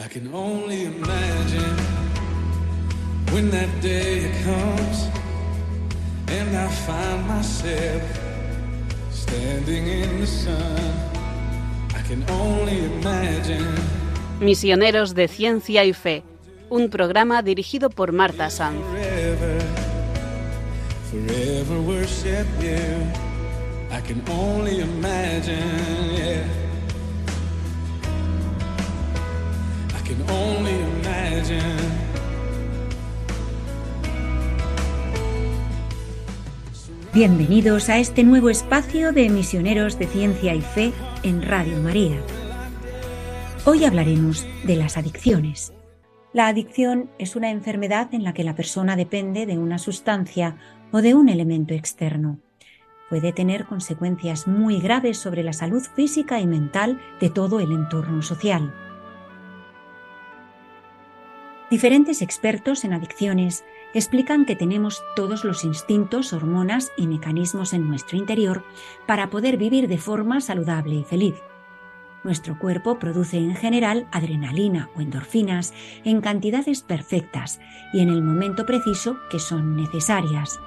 I can only imagine when that day comes and I find myself standing in the sun. I can only imagine. Misioneros de Ciencia y Fe, un programa dirigido por Marta Sanz. Forever, forever worship you. I can only imagine, yeah. Bienvenidos a este nuevo espacio de misioneros de ciencia y fe en Radio María. Hoy hablaremos de las adicciones. La adicción es una enfermedad en la que la persona depende de una sustancia o de un elemento externo. Puede tener consecuencias muy graves sobre la salud física y mental de todo el entorno social. Diferentes expertos en adicciones explican que tenemos todos los instintos, hormonas y mecanismos en nuestro interior para poder vivir de forma saludable y feliz. Nuestro cuerpo produce en general adrenalina o endorfinas en cantidades perfectas y en el momento preciso que son necesarias.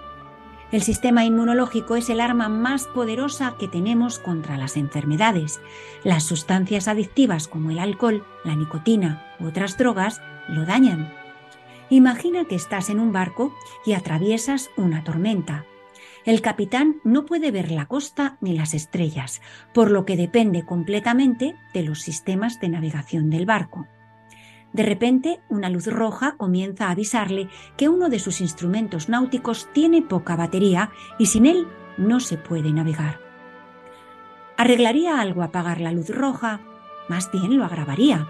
El sistema inmunológico es el arma más poderosa que tenemos contra las enfermedades. Las sustancias adictivas como el alcohol, la nicotina u otras drogas lo dañan. Imagina que estás en un barco y atraviesas una tormenta. El capitán no puede ver la costa ni las estrellas, por lo que depende completamente de los sistemas de navegación del barco. De repente, una luz roja comienza a avisarle que uno de sus instrumentos náuticos tiene poca batería y sin él no se puede navegar. ¿Arreglaría algo apagar la luz roja? Más bien lo agravaría.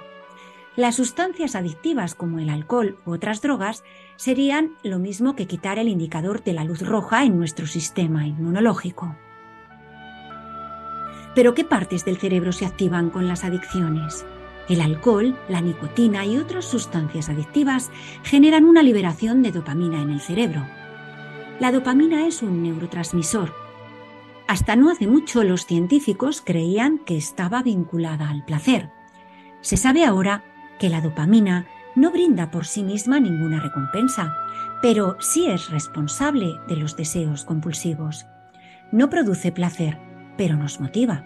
Las sustancias adictivas como el alcohol u otras drogas serían lo mismo que quitar el indicador de la luz roja en nuestro sistema inmunológico. Pero ¿qué partes del cerebro se activan con las adicciones? El alcohol, la nicotina y otras sustancias adictivas generan una liberación de dopamina en el cerebro. La dopamina es un neurotransmisor. Hasta no hace mucho los científicos creían que estaba vinculada al placer. Se sabe ahora que la dopamina no brinda por sí misma ninguna recompensa, pero sí es responsable de los deseos compulsivos. No produce placer, pero nos motiva.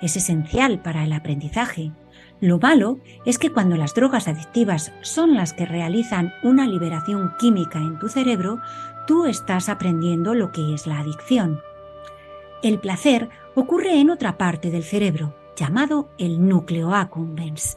Es esencial para el aprendizaje. Lo malo es que cuando las drogas adictivas son las que realizan una liberación química en tu cerebro, tú estás aprendiendo lo que es la adicción. El placer ocurre en otra parte del cerebro, llamado el núcleo accumbens.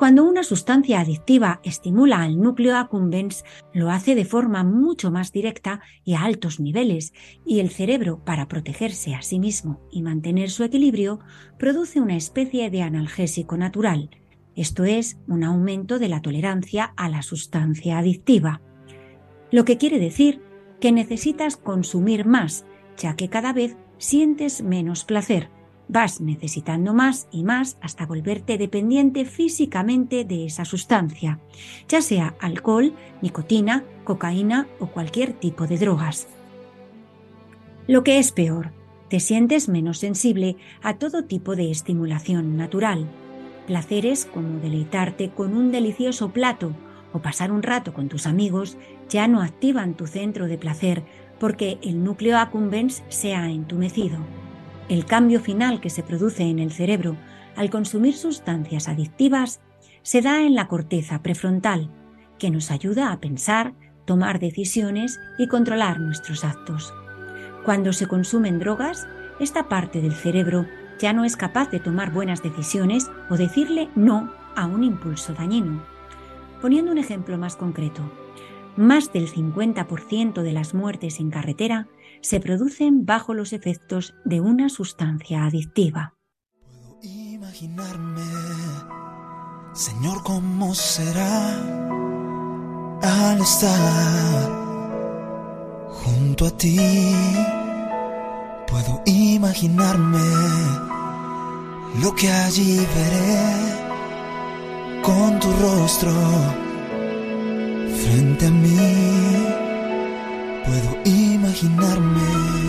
Cuando una sustancia adictiva estimula al núcleo accumbens, lo hace de forma mucho más directa y a altos niveles, y el cerebro, para protegerse a sí mismo y mantener su equilibrio, produce una especie de analgésico natural, esto es, un aumento de la tolerancia a la sustancia adictiva. Lo que quiere decir que necesitas consumir más, ya que cada vez sientes menos placer vas necesitando más y más hasta volverte dependiente físicamente de esa sustancia, ya sea alcohol, nicotina, cocaína o cualquier tipo de drogas. Lo que es peor, te sientes menos sensible a todo tipo de estimulación natural. Placeres como deleitarte con un delicioso plato o pasar un rato con tus amigos ya no activan tu centro de placer porque el núcleo accumbens se ha entumecido. El cambio final que se produce en el cerebro al consumir sustancias adictivas se da en la corteza prefrontal, que nos ayuda a pensar, tomar decisiones y controlar nuestros actos. Cuando se consumen drogas, esta parte del cerebro ya no es capaz de tomar buenas decisiones o decirle no a un impulso dañino. Poniendo un ejemplo más concreto, más del 50% de las muertes en carretera se producen bajo los efectos de una sustancia adictiva. Puedo imaginarme, Señor, cómo será al estar junto a ti. Puedo imaginarme lo que allí veré con tu rostro frente a mí puedo imaginarme.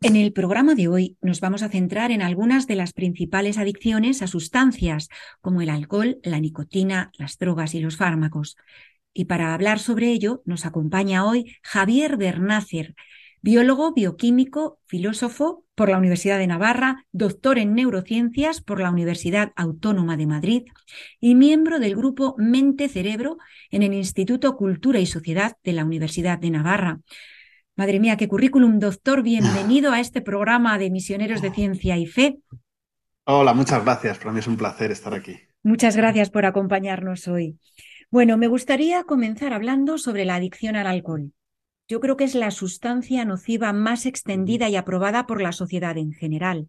En el programa de hoy nos vamos a centrar en algunas de las principales adicciones a sustancias, como el alcohol, la nicotina, las drogas y los fármacos. Y para hablar sobre ello nos acompaña hoy Javier Bernácer, biólogo, bioquímico, filósofo por la Universidad de Navarra, doctor en neurociencias por la Universidad Autónoma de Madrid y miembro del grupo Mente-Cerebro en el Instituto Cultura y Sociedad de la Universidad de Navarra. Madre mía, qué currículum, doctor. Bienvenido a este programa de Misioneros de Ciencia y Fe. Hola, muchas gracias. Para mí es un placer estar aquí. Muchas gracias por acompañarnos hoy. Bueno, me gustaría comenzar hablando sobre la adicción al alcohol. Yo creo que es la sustancia nociva más extendida y aprobada por la sociedad en general.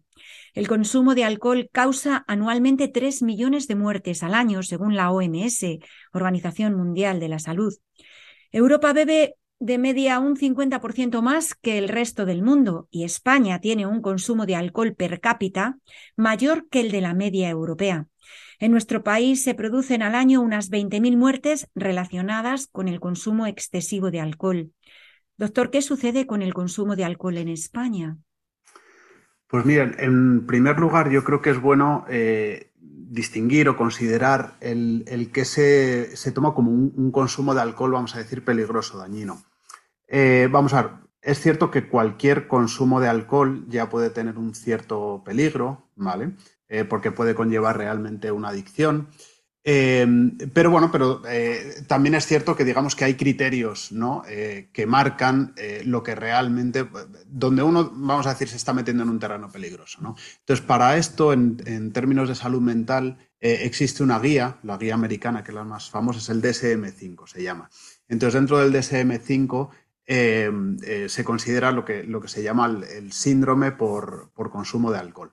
El consumo de alcohol causa anualmente 3 millones de muertes al año, según la OMS, Organización Mundial de la Salud. Europa bebe de media un 50% más que el resto del mundo y España tiene un consumo de alcohol per cápita mayor que el de la media europea. En nuestro país se producen al año unas 20.000 muertes relacionadas con el consumo excesivo de alcohol. Doctor, ¿qué sucede con el consumo de alcohol en España? Pues miren, en primer lugar yo creo que es bueno eh, distinguir o considerar el, que se, toma como un, consumo de alcohol, vamos a decir, peligroso, dañino. Eh, vamos a ver, es cierto que cualquier consumo de alcohol ya puede tener un cierto peligro, ¿vale? Eh, porque puede conllevar realmente una adicción. Eh, pero bueno, pero también es cierto que digamos que hay criterios ¿no? que marcan lo que realmente, donde uno, vamos a decir, se está metiendo en un terreno peligroso. ¿no? Entonces, para esto, en, términos de salud mental, existe una guía, la guía americana, que es la más famosa, es el DSM5, se llama. Entonces, dentro del DSM5 eh, eh, se considera lo que, lo que se llama el, síndrome por, consumo de alcohol.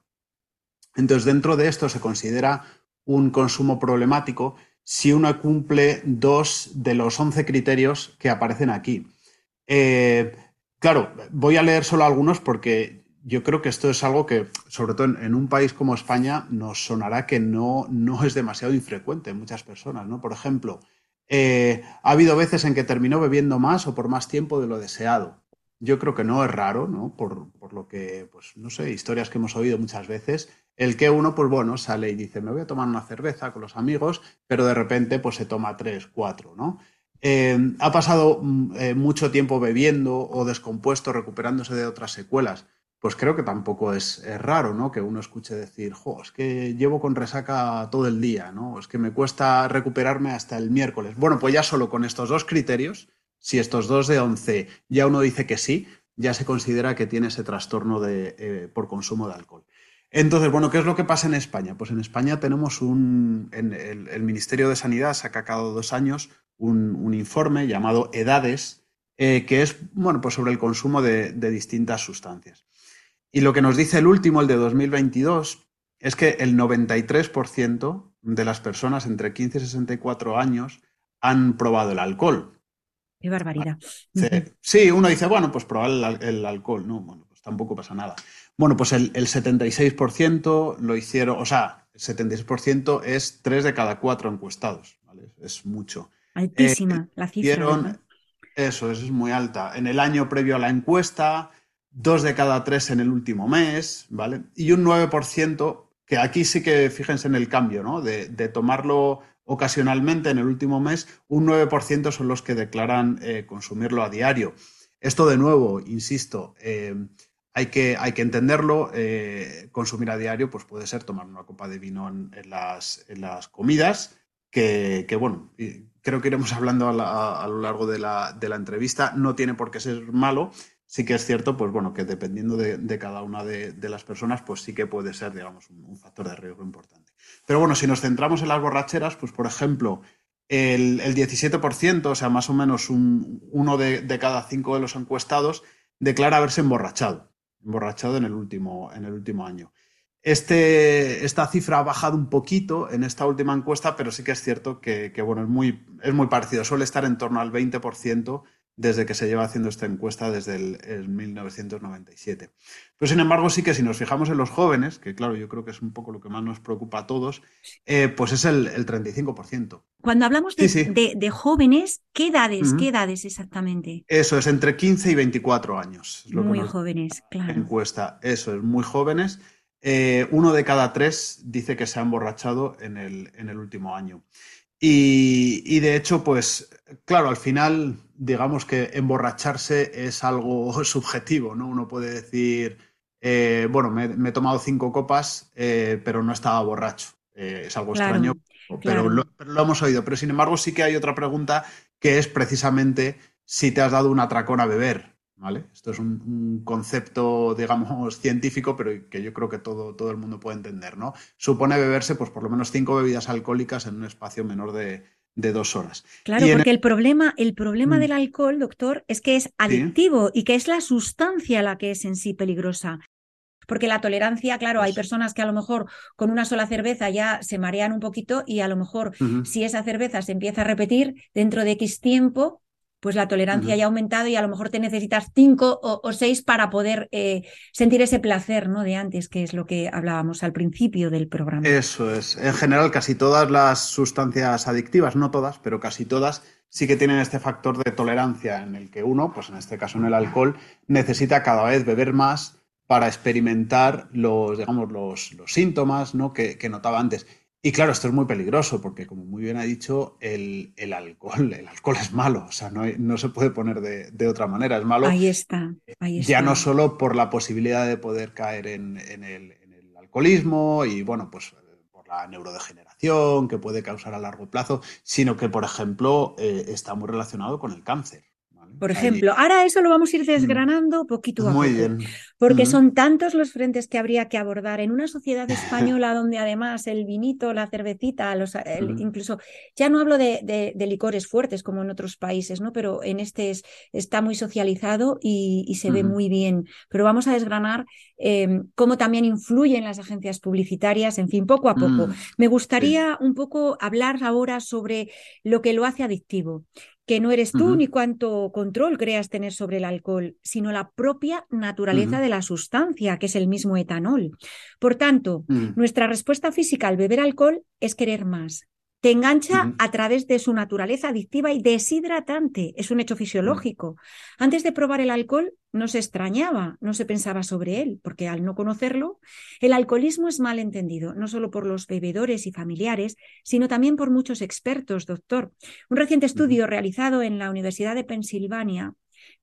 Entonces, dentro de esto se considera un consumo problemático si uno cumple dos de los once criterios que aparecen aquí. Eh, claro, voy a leer solo algunos porque yo creo que esto es algo que, sobre todo en, un país como España, nos sonará que no, no es demasiado infrecuente en muchas personas. ¿no? Por ejemplo, eh, ha habido veces en que terminó bebiendo más o por más tiempo de lo deseado. Yo creo que no es raro, ¿no? Por, lo que, pues, no sé, historias que hemos oído muchas veces, el que uno, pues bueno, sale y dice, me voy a tomar una cerveza con los amigos, pero de repente, pues se toma tres, cuatro, ¿no? Eh, ha pasado mm, eh, mucho tiempo bebiendo o descompuesto, recuperándose de otras secuelas pues creo que tampoco es, raro, ¿no? Que uno escuche decir, jo, es que llevo con resaca todo el día, ¿no? Es que me cuesta recuperarme hasta el miércoles. Bueno, pues ya solo con estos dos criterios, si estos dos de 11 ya uno dice que sí, ya se considera que tiene ese trastorno de, eh, por consumo de alcohol. Entonces, bueno, ¿qué es lo que pasa en España? Pues en España tenemos un. En el, Ministerio de Sanidad saca cada dos años un, informe llamado Edades, eh, que es, bueno, pues sobre el consumo de distintas sustancias. Y lo que nos dice el último, el de 2022, es que el 93% de las personas entre 15 y 64 años han probado el alcohol. Qué barbaridad. Sí, uno dice, bueno, pues probar el, alcohol. No, bueno, pues tampoco pasa nada. Bueno, pues el, 76% lo hicieron, o sea, el 76% es 3 de cada 4 encuestados, ¿vale? Es mucho. Altísima la cifra. eso, eso es muy alta. En el año previo a la encuesta, dos de cada tres en el último mes, ¿vale? Y un 9%, que aquí sí que fíjense en el cambio, ¿no? De, tomarlo ocasionalmente en el último mes, un 9% son los que declaran eh, consumirlo a diario. Esto de nuevo, insisto, eh, hay, que, entenderlo, eh, consumir a diario pues puede ser tomar una copa de vino en, las, comidas, que, bueno, creo que iremos hablando a, lo largo de la, entrevista, no tiene por qué ser malo, sí que es cierto, pues bueno, que dependiendo de, cada una de, las personas, pues sí que puede ser, digamos, un, factor de riesgo importante. Pero bueno, si nos centramos en las borracheras, pues por ejemplo, el, 17%, o sea, más o menos uno de, cada cinco de los encuestados, declara haberse emborrachado, emborrachado en el último, en el último año. Este, esta cifra ha bajado un poquito en esta última encuesta, pero sí que es cierto que, bueno, es muy, es muy parecido. Suele estar en torno al 20% desde que se lleva haciendo esta encuesta desde el, 1997. Pero sin embargo, sí que si nos fijamos en los jóvenes, que claro, yo creo que es un poco lo que más nos preocupa a todos, eh, pues es el, 35%. Cuando hablamos de, jóvenes, ¿qué edades? ¿Qué edades exactamente? Eso es entre 15 y 24 años. muy jóvenes, claro. Encuesta, eso es, muy jóvenes. Eh, uno de cada tres dice que se ha emborrachado en el, en el último año. Y, de hecho, pues claro, al final, digamos que emborracharse es algo subjetivo, ¿no? Uno puede decir, eh, bueno, me, he tomado cinco copas, eh, pero no estaba borracho. Eh, es algo extraño, pero, lo, pero, lo, hemos oído. Pero sin embargo, sí que hay otra pregunta que es precisamente si te has dado un atracón a beber. Esto es un, concepto, digamos, científico, pero que yo creo que todo, todo el mundo puede entender, ¿no? Supone beberse, pues, por lo menos cinco bebidas alcohólicas en un espacio menor de, dos horas. Claro, porque el... problema, el problema mm. del alcohol, doctor, es que es adictivo y que es la sustancia la que es en sí peligrosa. Porque la tolerancia, claro, hay personas que a lo mejor con una sola cerveza ya se marean un poquito y a lo mejor si esa cerveza se empieza a repetir dentro de X tiempo, pues la tolerancia ya ha aumentado y a lo mejor te necesitas cinco o, seis para poder eh, sentir ese placer ¿no? de antes, que es lo que hablábamos al principio del programa. Eso es. En general, casi todas las sustancias adictivas, no todas, pero casi todas, sí que tienen este factor de tolerancia en el que uno, pues en este caso en el alcohol, necesita cada vez beber más para experimentar los, digamos, los, síntomas ¿no? que, que notaba antes. Y claro, esto es muy peligroso porque, como muy bien ha dicho, el, alcohol, el alcohol es malo, o sea, no, no se puede poner de, otra manera, es malo. Ahí está, ahí está. Ya no solo por la posibilidad de poder caer en, el, alcoholismo y, bueno, pues por la neurodegeneración que puede causar a largo plazo, sino que, por ejemplo, eh, está muy relacionado con el cáncer. Por ejemplo, ahora eso lo vamos a ir mm. desgranando poquito a Muy bien. Porque son tantos los frentes que habría que abordar en una sociedad española donde además el vinito, la cervecita, los, incluso, ya no hablo de, licores fuertes como en otros países, ¿no? Pero en este está muy socializado y, se ve muy bien. Pero vamos a desgranar em, cómo también influyen las agencias publicitarias, en fin, poco a poco. Mm, Me gustaría un poco hablar ahora sobre lo que lo hace adictivo que no eres tú ni cuánto control creas tener sobre el alcohol, sino la propia naturaleza de la sustancia, que es el mismo etanol. Por tanto, mm. nuestra respuesta física al beber alcohol es querer más, te engancha a través de su naturaleza adictiva y deshidratante. Es un hecho fisiológico. Antes de probar el alcohol no se extrañaba, no se pensaba sobre él, porque al no conocerlo, el alcoholismo es mal entendido, no solo por los bebedores y familiares, sino también por muchos expertos, doctor. Un reciente estudio realizado en la Universidad de Pensilvania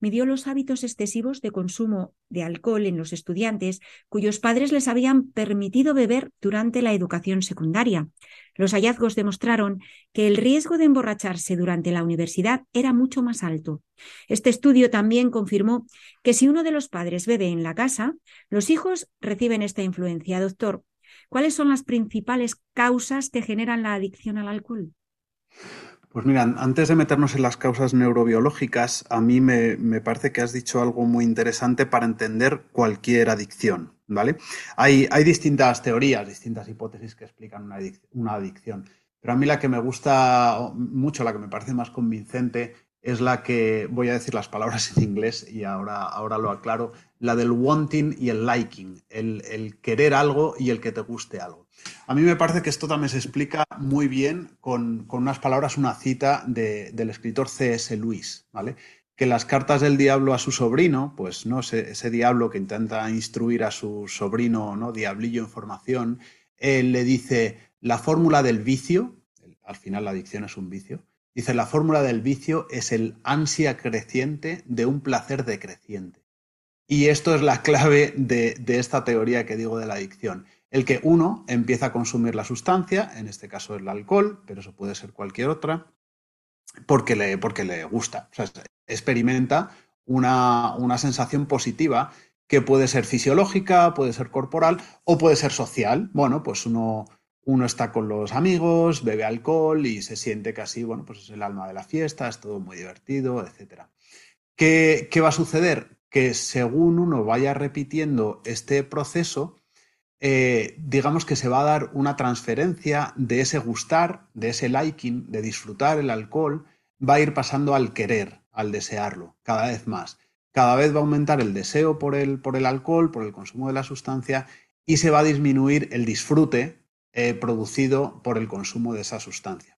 midió los hábitos excesivos de consumo de alcohol en los estudiantes cuyos padres les habían permitido beber durante la educación secundaria. Los hallazgos demostraron que el riesgo de emborracharse durante la universidad era mucho más alto. Este estudio también confirmó que si uno de los padres bebe en la casa, los hijos reciben esta influencia. Doctor, ¿cuáles son las principales causas que generan la adicción al alcohol? Pues mira, antes de meternos en las causas neurobiológicas, a mí me, parece que has dicho algo muy interesante para entender cualquier adicción, ¿vale? Hay, hay distintas teorías, distintas hipótesis que explican una, una, adicción, pero a mí la que me gusta mucho, la que me parece más convincente, es la que, voy a decir las palabras en inglés y ahora, ahora lo aclaro, la del wanting y el liking, el, el querer algo y el que te guste algo. A mí me parece que esto también se explica muy bien con, unas palabras, una cita del escritor C.S. Lewis, ¿vale? Que las cartas del diablo a su sobrino, pues no ese, diablo que intenta instruir a su sobrino, ¿no? Diablillo en formación, él le dice la fórmula del vicio, al final la adicción es un vicio, dice la fórmula del vicio es el ansia creciente de un placer decreciente. Y esto es la clave de esta teoría que digo de la adicción el que uno empieza a consumir la sustancia, en este caso el alcohol, pero eso puede ser cualquier otra, porque le, porque le gusta. O sea, experimenta una, una sensación positiva que puede ser fisiológica, puede ser corporal o puede ser social. Bueno, pues uno, uno está con los amigos, bebe alcohol y se siente casi, bueno, pues es el alma de la fiesta, es todo muy divertido, etc. ¿Qué, qué va a suceder? Que según uno vaya repitiendo este proceso, eh, digamos que se va a dar una transferencia de ese gustar, de ese liking, de disfrutar el alcohol, va a ir pasando al querer, al desearlo, cada vez más. Cada vez va a aumentar el deseo por el, por el alcohol, por el consumo de la sustancia y se va a disminuir el disfrute eh, producido por el consumo de esa sustancia.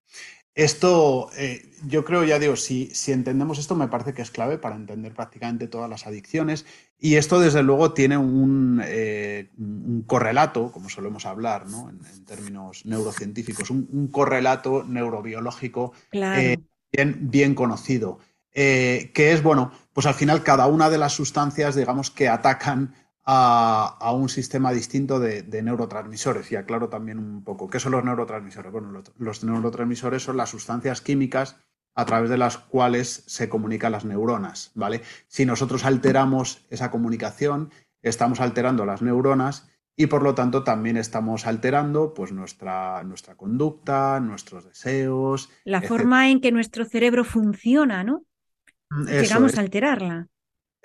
Esto, eh, yo creo, ya digo, si, si, entendemos esto, me parece que es clave para entender prácticamente todas las adicciones. Y esto, desde luego, tiene un, eh, un correlato, como solemos hablar ¿no? en, términos neurocientíficos, un, correlato neurobiológico bien, bien, conocido, que es, bueno, pues al final cada una de las sustancias, digamos, que atacan a, un sistema distinto de, neurotransmisores. Y aclaro también un poco, ¿qué son los neurotransmisores? Bueno, los, neurotransmisores son las sustancias químicas a través de las cuales se comunican las neuronas, ¿vale? Si nosotros alteramos esa comunicación, estamos alterando las neuronas y por lo tanto también estamos alterando pues nuestra, nuestra conducta, nuestros deseos. La forma en que nuestro cerebro funciona, ¿no? Mm, Llegamos a alterarla.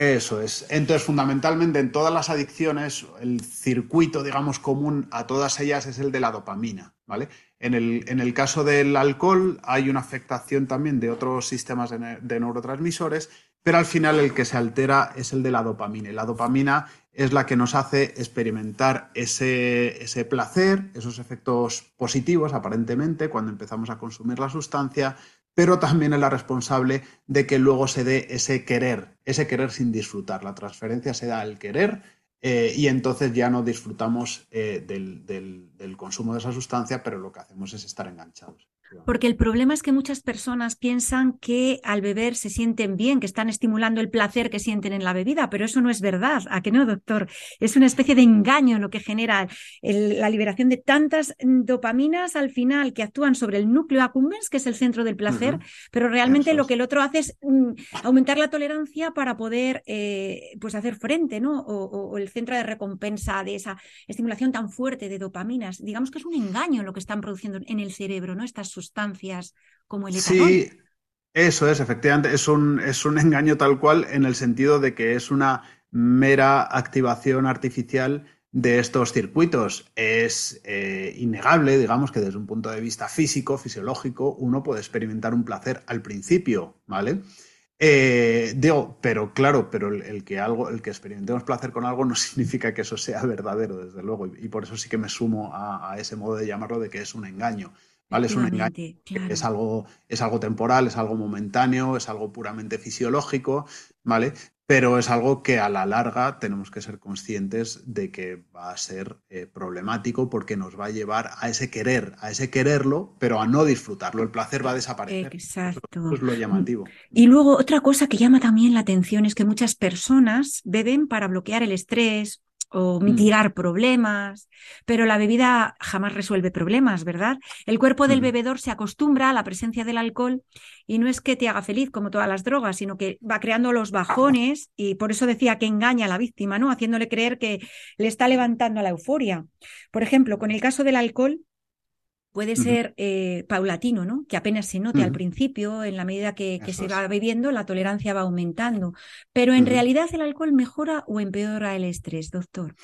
Eso es. Entonces, fundamentalmente en todas las adicciones, el circuito, digamos, común a todas ellas es el de la dopamina, ¿vale? En el, en el caso del alcohol hay una afectación también de otros sistemas de, neurotransmisores, pero al final el que se altera es el de la dopamina. Y la dopamina es la que nos hace experimentar ese, ese placer, esos efectos positivos, aparentemente, cuando empezamos a consumir la sustancia, pero también es la responsable de que luego se dé ese querer, ese querer sin disfrutar. La transferencia se da al querer eh, y entonces ya no disfrutamos eh, del, consumo de esa sustancia, pero lo que hacemos es estar enganchados. Porque el problema es que muchas personas piensan que al beber se sienten bien, que están estimulando el placer que sienten en la bebida, pero eso no es verdad. ¿A qué no, doctor? Es una especie de engaño lo que genera la liberación de tantas dopaminas al final que actúan sobre el núcleo accumbens, que es el centro del placer, pero realmente lo que el otro hace es mm, aumentar la tolerancia para poder eh, pues hacer frente, ¿no? O, el centro de recompensa de esa estimulación tan fuerte de dopaminas. Digamos que es un engaño lo que están produciendo en el cerebro, ¿no? Estas sustancias como el etanol. Sí, eso es, efectivamente, es un, es un engaño tal cual en el sentido de que es una mera activación artificial de estos circuitos. Es eh, innegable, digamos, que desde un punto de vista físico, fisiológico, uno puede experimentar un placer al principio, ¿vale? Eh, digo, pero claro, pero el, que algo, el que experimentemos placer con algo no significa que eso sea verdadero, desde luego, y, por eso sí que me sumo a, ese modo de llamarlo de que es un engaño. ¿Vale? Es un engaño, es, algo, es algo temporal, es algo momentáneo, es algo puramente fisiológico, ¿vale? Pero es algo que a la larga tenemos que ser conscientes de que va a ser eh, problemático porque nos va a llevar a ese querer, a ese quererlo, pero a no disfrutarlo. El placer va a desaparecer. Exacto. Eso es lo llamativo. Y luego otra cosa que llama también la atención es que muchas personas beben para bloquear el estrés o mm. mitigar problemas, pero la bebida jamás resuelve problemas, ¿verdad? El cuerpo del bebedor se acostumbra a la presencia del alcohol y no es que te haga feliz como todas las drogas, sino que va creando los bajones y por eso decía que engaña a la víctima, ¿no? Haciéndole creer que le está levantando la euforia. Por ejemplo, con el caso del alcohol, puede ser eh, paulatino, ¿no? Que apenas se note al principio, en la medida que, se va bebiendo, la tolerancia va aumentando. Pero en realidad el alcohol mejora o empeora el estrés, doctor.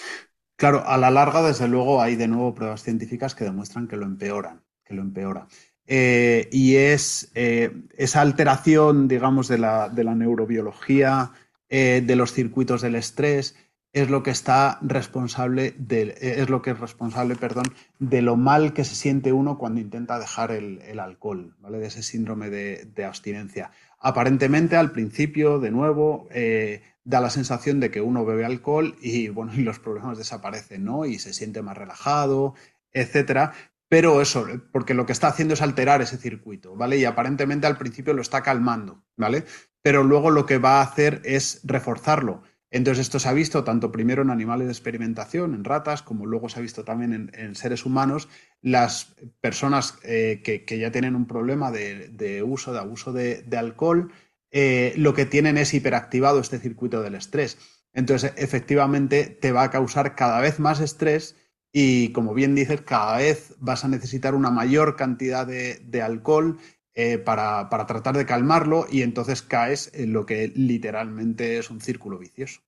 Claro, a la larga, desde luego, hay de nuevo pruebas científicas que demuestran que lo empeoran, que lo empeora. Eh, y es eh, esa alteración, digamos, de la, de la neurobiología, de los circuitos del estrés, es lo que está responsable de, es lo que es responsable, perdón, de lo mal que se siente uno cuando intenta dejar el, alcohol, ¿vale? De ese síndrome de, abstinencia. Aparentemente, al principio, de nuevo, eh, da la sensación de que uno bebe alcohol y bueno, y los problemas desaparecen, ¿no? Y se siente más relajado, etcétera. Pero eso, porque lo que está haciendo es alterar ese circuito, ¿vale? Y aparentemente al principio lo está calmando, ¿vale? Pero luego lo que va a hacer es reforzarlo entonces, esto se ha visto tanto primero en animales de experimentación, en ratas, como luego se ha visto también en, seres humanos. Las personas eh, que, ya tienen un problema de, uso, de abuso de, alcohol, eh, lo que tienen es hiperactivado este circuito del estrés. Entonces, efectivamente, te va a causar cada vez más estrés y, como bien dices, cada vez vas a necesitar una mayor cantidad de, alcohol eh, para, tratar de calmarlo y entonces caes en lo que literalmente es un círculo vicioso.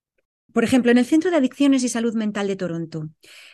por ejemplo, en el Centro de Adicciones y Salud Mental de Toronto,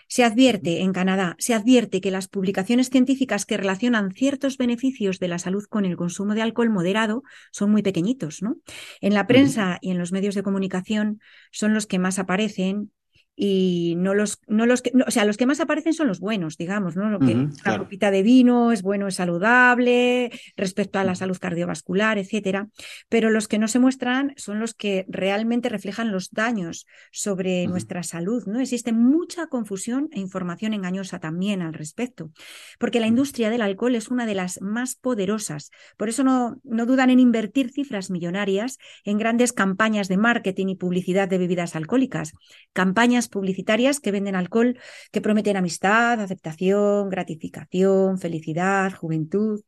se advierte, en Canadá, se advierte que las publicaciones científicas que relacionan ciertos beneficios de la salud con el consumo de alcohol moderado son muy pequeñitos, ¿no? En la prensa y en los medios de comunicación son los que más aparecen y no los, no los que, o sea, los que más aparecen son los buenos, digamos, ¿no? Lo que, La copita de vino es bueno, es saludable respecto a la salud cardiovascular, etcétera. Pero los que no se muestran son los que realmente reflejan los daños sobre nuestra salud, ¿no? Existe mucha confusión e información engañosa también al respecto, porque la industria del alcohol es una de las más poderosas. Por eso no, no dudan en invertir cifras millonarias en grandes campañas de marketing y publicidad de bebidas alcohólicas, campañas publicitarias que venden alcohol, que prometen amistad, aceptación, gratificación, felicidad, juventud.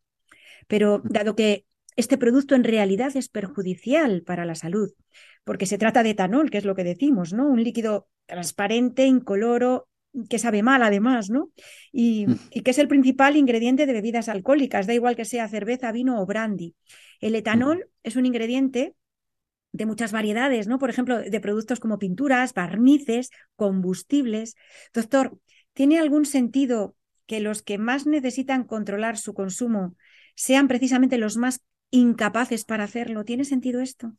Pero dado que este producto en realidad es perjudicial para la salud, porque se trata de etanol, que es lo que decimos, ¿no? Un líquido transparente, incoloro, que sabe mal además, ¿no? Y, mm. y, que es el principal ingrediente de bebidas alcohólicas, da igual que sea cerveza, vino o brandy. El etanol mm. es un ingrediente de muchas variedades, ¿no? Por ejemplo, de productos como pinturas, barnices, combustibles. Doctor, ¿tiene algún sentido que los que más necesitan controlar su consumo sean precisamente los más incapaces para hacerlo? ¿Tiene sentido esto?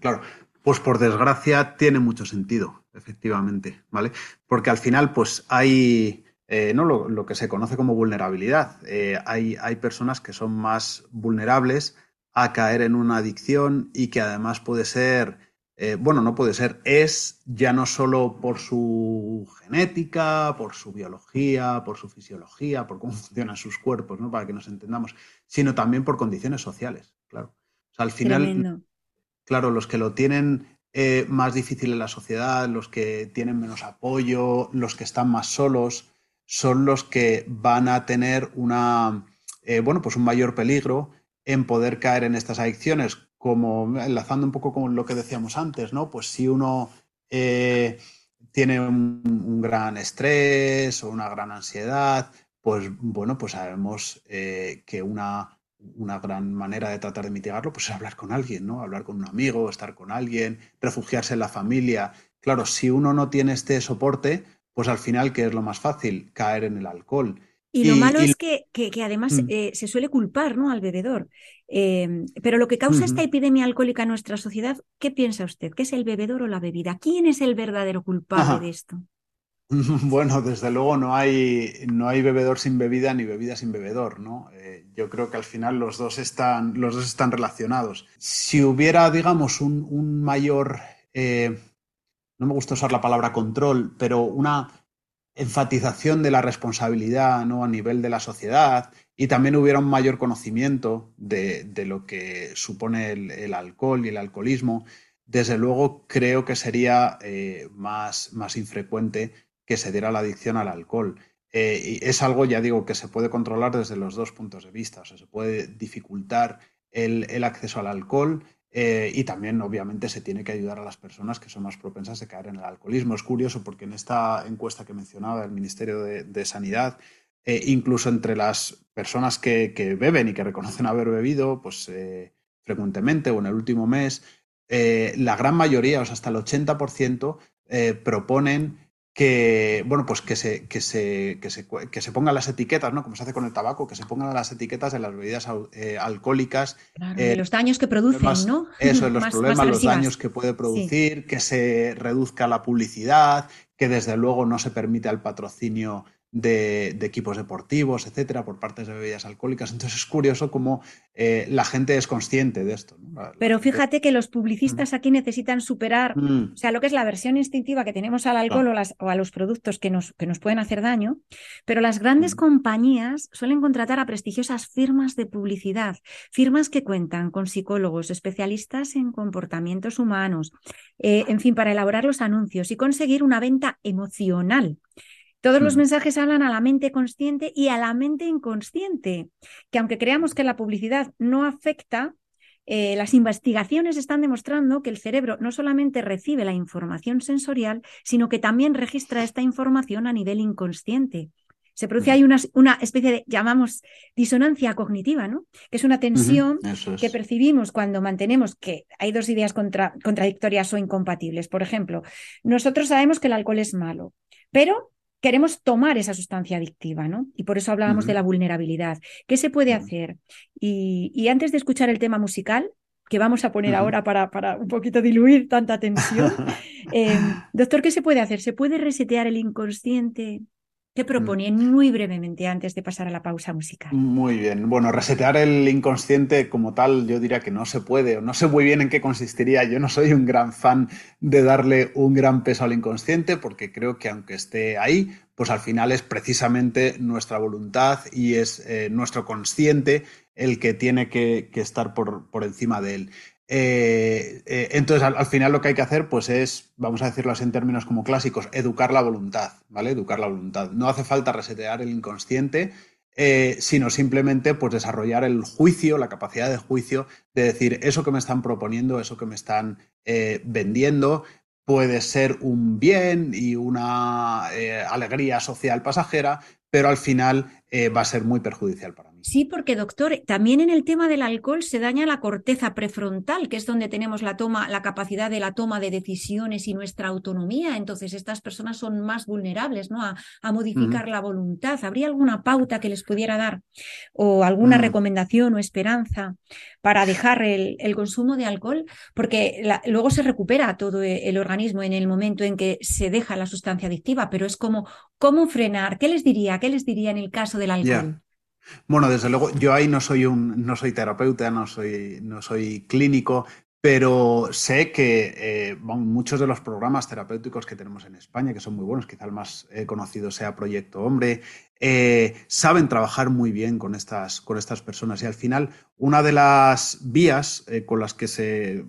Claro, pues por desgracia tiene mucho sentido, efectivamente, ¿vale? Porque al final, pues hay eh, no lo, que se conoce como vulnerabilidad. Eh, hay, hay personas que son más vulnerables a caer en una adicción y que además puede ser, eh, bueno, no puede ser, es ya no solo por su genética, por su biología, por su fisiología, por cómo funcionan sus cuerpos, ¿no? Para que nos entendamos, sino también por condiciones sociales, claro. O sea, al final, claro, los que lo tienen eh, más difícil en la sociedad, los que tienen menos apoyo, los que están más solos, son los que van a tener una, eh, bueno, pues un mayor peligro en poder caer en estas adicciones, como enlazando un poco con lo que decíamos antes, ¿no? Pues si uno eh, tiene un, gran estrés o una gran ansiedad, pues bueno, pues sabemos eh, que una, una, gran manera de tratar de mitigarlo pues es hablar con alguien, ¿no? Hablar con un amigo, estar con alguien, refugiarse en la familia. Claro, si uno no tiene este soporte, pues al final, ¿qué es lo más fácil? Caer en el alcohol. Y, lo malo es que, que, además mm. eh, se suele culpar ¿no? al bebedor. Em, pero lo que causa esta epidemia alcohólica en nuestra sociedad, ¿qué piensa usted? ¿Qué es el bebedor o la bebida? ¿Quién es el verdadero culpable de esto? Bueno, desde luego no hay, no hay bebedor sin bebida ni bebida sin bebedor, ¿no? Eh, yo creo que al final los dos están, los dos están relacionados. Si hubiera, digamos, un, un mayor, eh, no me gusta usar la palabra control, pero una enfatización de la responsabilidad ¿no? a nivel de la sociedad y también hubiera un mayor conocimiento de, lo que supone el, alcohol y el alcoholismo, desde luego creo que sería eh, más, más infrecuente que se diera la adicción al alcohol. Eh, y es algo, ya digo, que se puede controlar desde los dos puntos de vista. O sea, se puede dificultar el, el acceso al alcohol eh, y también, obviamente, se tiene que ayudar a las personas que son más propensas de caer en el alcoholismo. Es curioso porque en esta encuesta que mencionaba el Ministerio de, Sanidad, eh, incluso entre las personas que, beben y que reconocen haber bebido, pues eh, frecuentemente o en el último mes, la gran mayoría, o sea, hasta el 80%, proponen que, bueno, pues que se, que se, que se, que se pongan las etiquetas, ¿no? Como se hace con el tabaco, que se pongan las etiquetas de las bebidas eh, alcohólicas. Claro, los daños que producen, ¿no? Eso, los problemas, los daños que puede producir, que se reduzca la publicidad, que desde luego no se permite al patrocinio de, equipos deportivos, etcétera, por partes de bebidas alcohólicas. Entonces es curioso cómo eh, la gente es consciente de esto. Pero fíjate que los publicistas mm. aquí necesitan superar, mm. o sea, lo que es la versión instintiva que tenemos al alcohol o, a los productos que nos, que nos pueden hacer daño, pero las grandes mm. compañías suelen contratar a prestigiosas firmas de publicidad, firmas que cuentan con psicólogos, especialistas en comportamientos humanos, eh, en fin, para elaborar los anuncios y conseguir una venta emocional. Todos los mm. mensajes hablan a la mente consciente y a la mente inconsciente, que aunque creamos que la publicidad no afecta, eh, las investigaciones están demostrando que el cerebro no solamente recibe la información sensorial, sino que también registra esta información a nivel inconsciente. Se produce ahí una, una, especie de, llamamos, disonancia cognitiva, ¿no? Que es una tensión que percibimos cuando mantenemos que hay dos ideas contradictorias o incompatibles. Por ejemplo, nosotros sabemos que el alcohol es malo, pero queremos tomar esa sustancia adictiva, ¿no? Y por eso hablábamos de la vulnerabilidad. ¿Qué se puede hacer? Y, antes de escuchar el tema musical, que vamos a poner ahora para, para, un poquito diluir tanta tensión, eh, doctor, ¿qué se puede hacer? ¿Se puede resetear el inconsciente? ¿Qué mm. propone muy brevemente antes de pasar a la pausa musical? Muy bien. Bueno, resetear el inconsciente como tal, yo diría que no se puede, o no sé muy bien en qué consistiría. Yo no soy un gran fan de darle un gran peso al inconsciente, porque creo que aunque esté ahí, pues al final es precisamente nuestra voluntad y es eh, nuestro consciente el que tiene que, estar por, por encima de él. Eh, eh, entonces, al, final lo que hay que hacer, pues es, vamos a decirlo así en términos como clásicos, educar la voluntad, ¿vale? Educar la voluntad. No hace falta resetear el inconsciente, eh, sino simplemente pues desarrollar el juicio, la capacidad de juicio de decir eso que me están proponiendo, eso que me están vendiendo, puede ser un bien y una alegría social pasajera, pero al final va a ser muy perjudicial para mí. Sí, porque doctor, también en el tema del alcohol se daña la corteza prefrontal, que es donde tenemos la toma, la capacidad de la toma de decisiones y nuestra autonomía. Entonces, estas personas son más vulnerables ¿no? a, modificar la voluntad. ¿Habría alguna pauta que les pudiera dar o alguna mm. recomendación o esperanza para dejar el, consumo de alcohol? Porque luego se recupera todo el organismo en el momento en que se deja la sustancia adictiva, pero es como, ¿cómo frenar? ¿Qué les diría? ¿Qué les diría en el caso del alcohol? Bueno, desde luego, yo ahí no soy un, no soy terapeuta, no soy, no soy clínico, pero sé que eh, muchos de los programas terapéuticos que tenemos en España, que son muy buenos, quizá el más eh, conocido sea Proyecto Hombre, eh, saben trabajar muy bien con estas, con estas personas. Y al final, una de las vías con las que se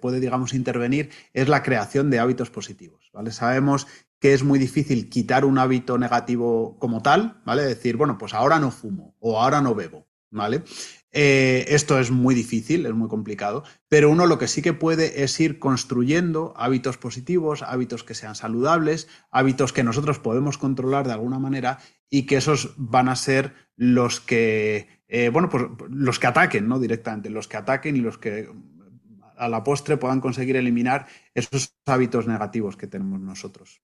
puede, digamos, intervenir es la creación de hábitos positivos. ¿vale? Sabemos que es muy difícil quitar un hábito negativo como tal, ¿vale? Decir, bueno, pues ahora no fumo o ahora no bebo, ¿vale? Eh, esto es muy difícil, es muy complicado, pero uno lo que sí que puede es ir construyendo hábitos positivos, hábitos que sean saludables, hábitos que nosotros podemos controlar de alguna manera y que esos van a ser los que, eh, bueno, pues los que ataquen, ¿no? Directamente, los que ataquen y los que a la postre puedan conseguir eliminar esos hábitos negativos que tenemos nosotros.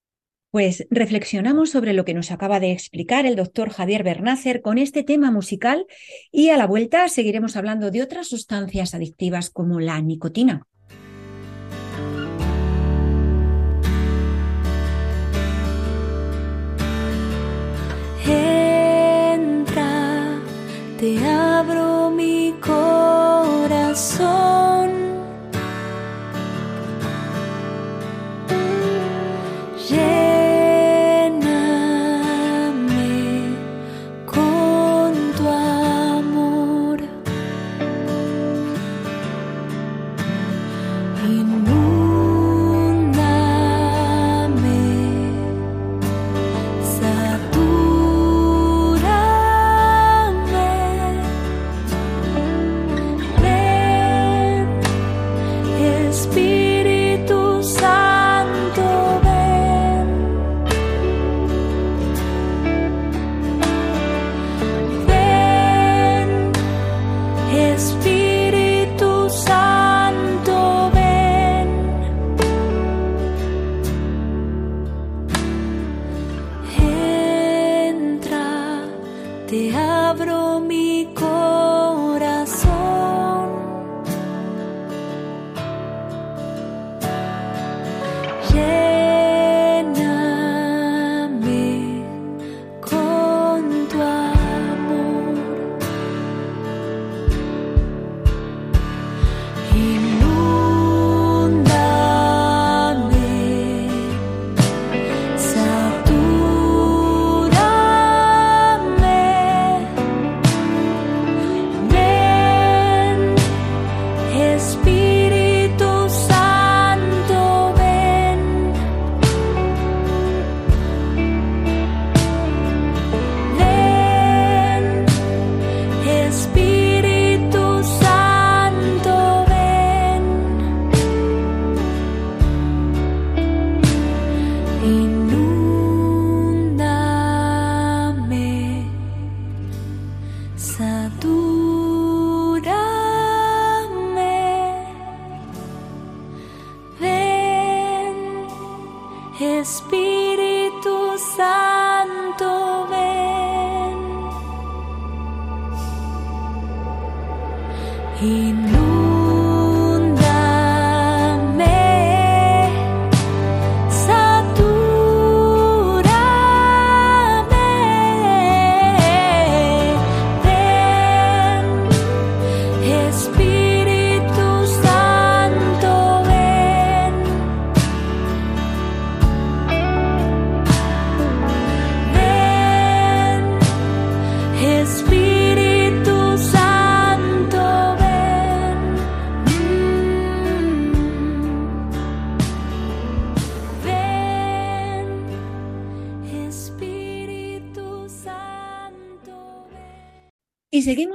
Pues reflexionamos sobre lo que nos acaba de explicar el doctor Javier Bernácer con este tema musical y a la vuelta seguiremos hablando de otras sustancias adictivas como la nicotina. Entra, te abro mi corazón.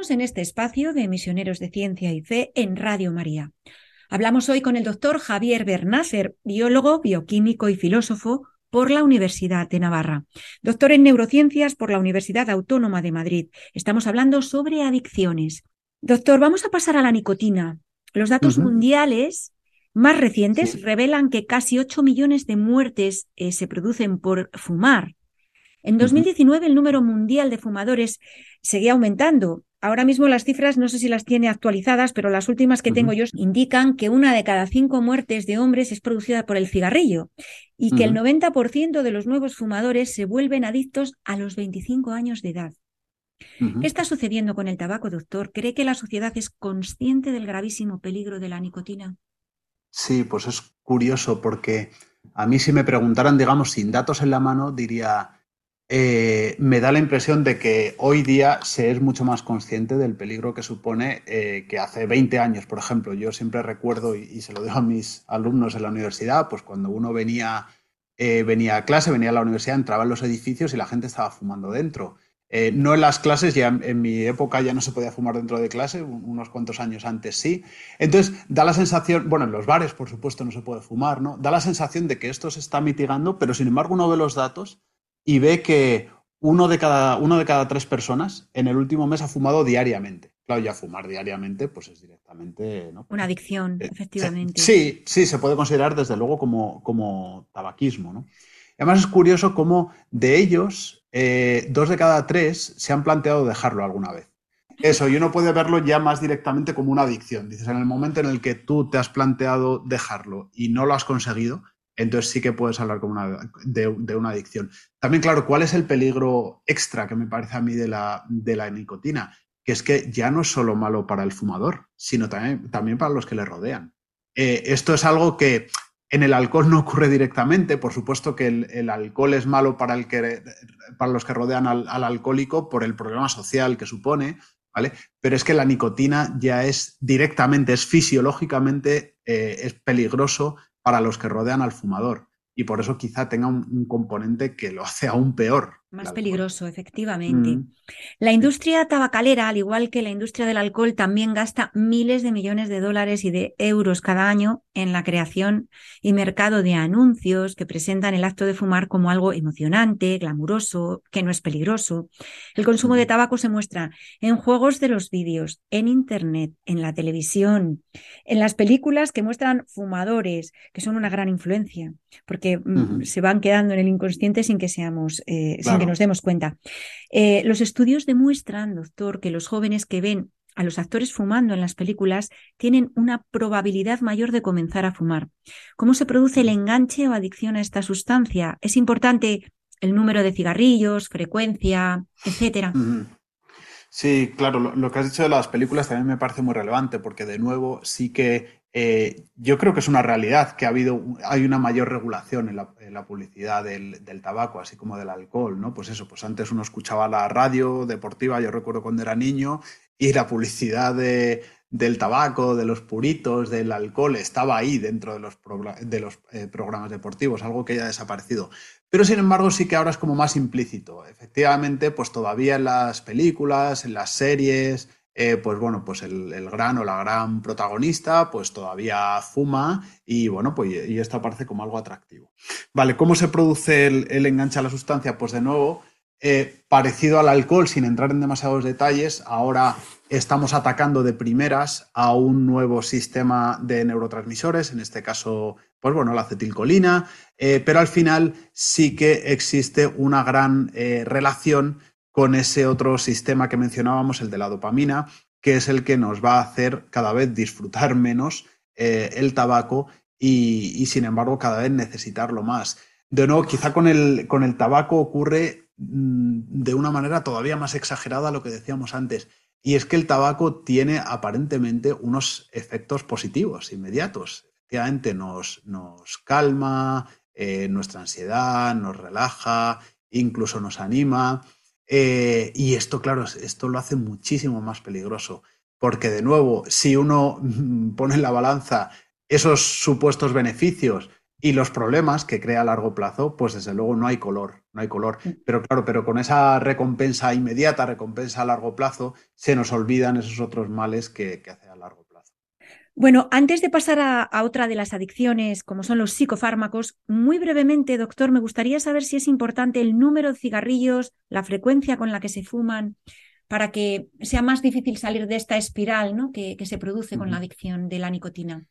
En este espacio de Misioneros de Ciencia y Fe en Radio María. Hablamos hoy con el doctor Javier Bernácer, biólogo, bioquímico y filósofo por la Universidad de Navarra. Doctor en neurociencias por la Universidad Autónoma de Madrid. Estamos hablando sobre adicciones. Doctor, vamos a pasar a la nicotina. Los datos mundiales más recientes Sí. revelan que casi 8 millones de muertes eh, se producen por fumar. En 2019 el número mundial de fumadores seguía aumentando. Ahora mismo las cifras no sé si las tiene actualizadas, pero las últimas que tengo yo indican que una de cada cinco muertes de hombres es producida por el cigarrillo y que el Ujú. 90% de los nuevos fumadores se vuelven adictos a los 25 años de edad. ¿Qué está sucediendo con el tabaco, doctor? ¿Cree que la sociedad es consciente del gravísimo peligro de la nicotina? Sí, pues es curioso porque a mí si me preguntaran, digamos, sin datos en la mano, diría, eh, me da la impresión de que hoy día se es mucho más consciente del peligro que supone eh, que hace 20 años, por ejemplo. Yo siempre recuerdo, y, se lo digo a mis alumnos en la universidad, pues cuando uno venía, eh, venía a clase, venía a la universidad, entraba en los edificios y la gente estaba fumando dentro. No en las clases, ya en, en mi época ya no se podía fumar dentro de clase, un- unos cuantos años antes sí. Entonces, da la sensación, bueno, en los bares, por supuesto, no se puede fumar, ¿no? Da la sensación de que esto se está mitigando, pero sin embargo uno ve los datos y ve que uno de cada, uno de cada tres personas en el último mes ha fumado diariamente. Claro, ya fumar diariamente, pues es directamente, ¿no? Una adicción, Eh, efectivamente. Sí, sí, se puede considerar desde luego como, como tabaquismo, ¿no? Y además es curioso cómo de ellos, eh, dos de cada tres se han planteado dejarlo alguna vez. Eso, y uno puede verlo ya más directamente como una adicción. Dices, en el momento en el que tú te has planteado dejarlo y no lo has conseguido, entonces sí que puedes hablar como de, una adicción. También, claro, ¿cuál es el peligro extra que me parece a mí de la, nicotina? Que es que ya no es solo malo para el fumador, sino también, para los que le rodean. Eh, esto es algo que en el alcohol no ocurre directamente. Por supuesto que el, alcohol es malo para, los que rodean al, al, alcohólico por el problema social que supone, ¿vale? Pero es que la nicotina ya es directamente, es fisiológicamente, eh, es peligroso para los que rodean al fumador. Y por eso quizá tenga un, componente que lo hace aún peor. Más peligroso, efectivamente. Mm. La industria tabacalera, al igual que la industria del alcohol, también gasta miles de millones de dólares y de euros cada año en la creación y mercado de anuncios que presentan el acto de fumar como algo emocionante, glamuroso, que no es peligroso. El consumo de tabaco se muestra en juegos de los vídeos, en Internet, en la televisión, en las películas que muestran fumadores, que son una gran influencia, porque -huh. se van quedando en el inconsciente sin que seamos, eh, claro. sin que nos demos cuenta. Eh, los estudios demuestran, doctor, que los jóvenes que ven a los actores fumando en las películas tienen una probabilidad mayor de comenzar a fumar. ¿Cómo se produce el enganche o adicción a esta sustancia? ¿Es importante el número de cigarrillos, frecuencia, etcétera? Sí, claro, lo, lo, que has dicho de las películas también me parece muy relevante porque de nuevo sí que eh, yo creo que es una realidad que ha habido, hay una mayor regulación en la, en la publicidad del, del, tabaco, así como del alcohol, ¿no? Pues eso, pues antes uno escuchaba la radio deportiva, yo recuerdo cuando era niño, y la publicidad de, del tabaco, de los puritos, del alcohol, estaba ahí dentro de los, de los eh, programas deportivos, algo que ya ha desaparecido. Pero sin embargo sí que ahora es como más implícito. Efectivamente, pues todavía en las películas, en las series, eh, pues bueno, pues el, el, gran o la gran protagonista pues todavía fuma y bueno, pues y esto aparece como algo atractivo. Vale, ¿cómo se produce el, enganche a la sustancia? Pues de nuevo, eh, parecido al alcohol, sin entrar en demasiados detalles, ahora estamos atacando de primeras a un nuevo sistema de neurotransmisores, en este caso, pues bueno, la acetilcolina, eh, pero al final sí que existe una gran relación con ese otro sistema que mencionábamos, el de la dopamina, que es el que nos va a hacer cada vez disfrutar menos eh, el tabaco y, sin embargo, cada vez necesitarlo más. De nuevo, quizá con el, con el tabaco ocurre mm, de una manera todavía más exagerada lo que decíamos antes y es que el tabaco tiene aparentemente unos efectos positivos, inmediatos. Efectivamente, nos, nos calma, eh, nuestra ansiedad, nos relaja, incluso nos anima. Eh, y esto, claro, esto lo hace muchísimo más peligroso. Porque, de nuevo, si uno pone en la balanza esos supuestos beneficios y los problemas que crea a largo plazo, pues desde luego no hay color, no hay color. Mm. Pero claro, pero con esa recompensa inmediata, recompensa a largo plazo, se nos olvidan esos otros males que, que hace a largo plazo. Bueno, antes de pasar a, a, otra de las adicciones, como son los psicofármacos, muy brevemente, doctor, me gustaría saber si es importante el número de cigarrillos, la frecuencia con la que se fuman, para que sea más difícil salir de esta espiral ¿no? que, que se produce con la adicción de la nicotina.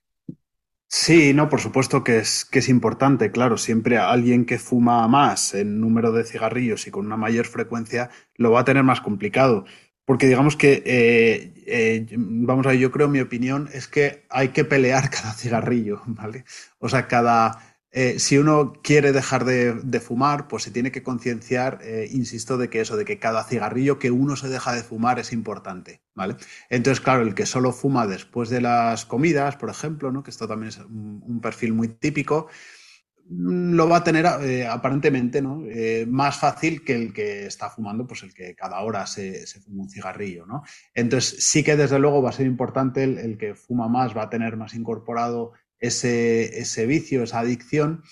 Sí, no, por supuesto que es, que es importante, claro, siempre alguien que fuma más en número de cigarrillos y con una mayor frecuencia lo va a tener más complicado. Porque digamos que, eh, eh, vamos a ver, yo creo, mi opinión es que hay que pelear cada cigarrillo, ¿vale? O sea, cada, eh, si uno quiere dejar de, fumar, pues se tiene que concienciar, insisto, de que eso, de que cada cigarrillo que uno se deja de fumar es importante, ¿vale? Entonces, claro, el que solo fuma después de las comidas, por ejemplo, ¿no? Que esto también es un, perfil muy típico, lo va a tener eh, aparentemente ¿no? Eh, más fácil que el que está fumando, pues el que cada hora se, se, fuma un cigarrillo. ¿no? Entonces sí que desde luego va a ser importante el, el que fuma más, va a tener más incorporado ese, ese vicio, esa adicción.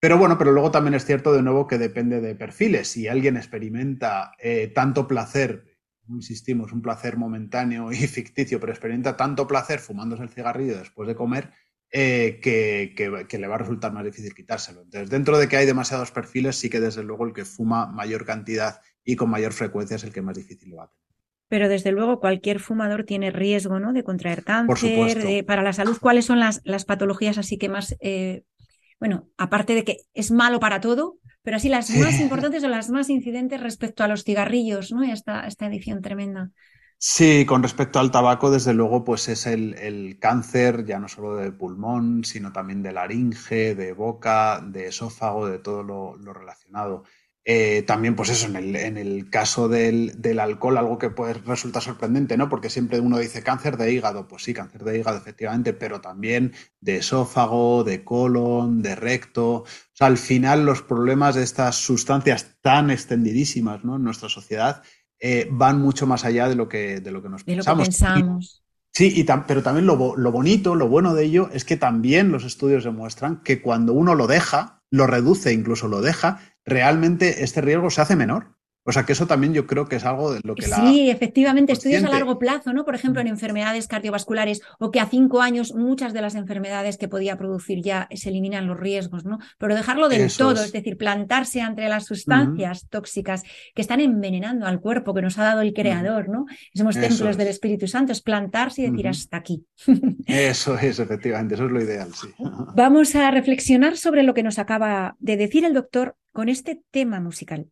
Pero bueno, pero luego también es cierto de nuevo que depende de perfiles. Si alguien experimenta eh, tanto placer, insistimos, un placer momentáneo y ficticio, pero experimenta tanto placer fumándose el cigarrillo después de comer, eh, que, que, que, le va a resultar más difícil quitárselo. Entonces, dentro de que hay demasiados perfiles, sí que desde luego el que fuma mayor cantidad y con mayor frecuencia es el que más difícil lo va a tener pero desde luego cualquier fumador tiene riesgo ¿no? de contraer cáncer. De, para la salud, ¿cuáles son las, las patologías así que más, eh, bueno, aparte de que es malo para todo, pero así las más importantes o las más incidentes respecto a los cigarrillos, ¿no? Esta, esta edición tremenda. Sí, con respecto al tabaco, desde luego, pues es el, el, cáncer ya no solo de pulmón, sino también de laringe, de boca, de esófago, de todo lo, relacionado. Eh, también, pues eso, en el, en el caso del, del, alcohol, algo que puede resultar sorprendente, ¿no? Porque siempre uno dice cáncer de hígado, pues sí, cáncer de hígado, efectivamente, pero también de esófago, de colon, de recto. O sea, al final los problemas de estas sustancias tan extendidísimas, ¿no? En nuestra sociedad eh, van mucho más allá de lo que, de lo que nos de pensamos. Lo que pensamos. Y, sí, y tam, pero también lo, lo bonito, lo bueno de ello es que también los estudios demuestran que cuando uno lo deja, lo reduce, incluso lo deja, realmente este riesgo se hace menor. O sea que eso también yo creo que es algo de lo que sí, la. Sí, efectivamente, estudios a largo plazo, ¿no? Por ejemplo, en enfermedades cardiovasculares, o que a cinco años muchas de las enfermedades que podía producir ya se eliminan los riesgos, ¿no? Pero dejarlo del eso todo, es. es. decir, plantarse entre las sustancias uh -huh. tóxicas que están envenenando al cuerpo que nos ha dado el creador, ¿no? Somos eso templos es. del Espíritu Santo, es plantarse y decir uh -huh. hasta aquí. Eso es, efectivamente, eso es lo ideal, sí. Vamos a reflexionar sobre lo que nos acaba de decir el doctor con este tema musical.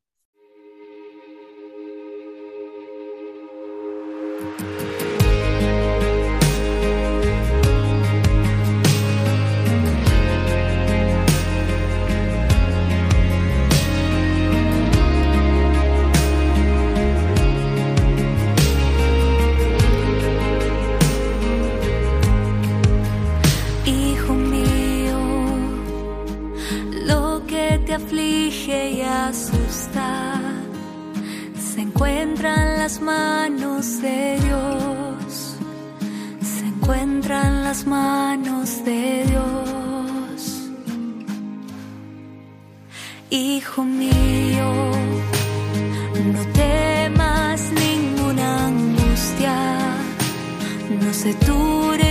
Las manos de Dios. Hijo mío, no temas ninguna angustia, no se turbe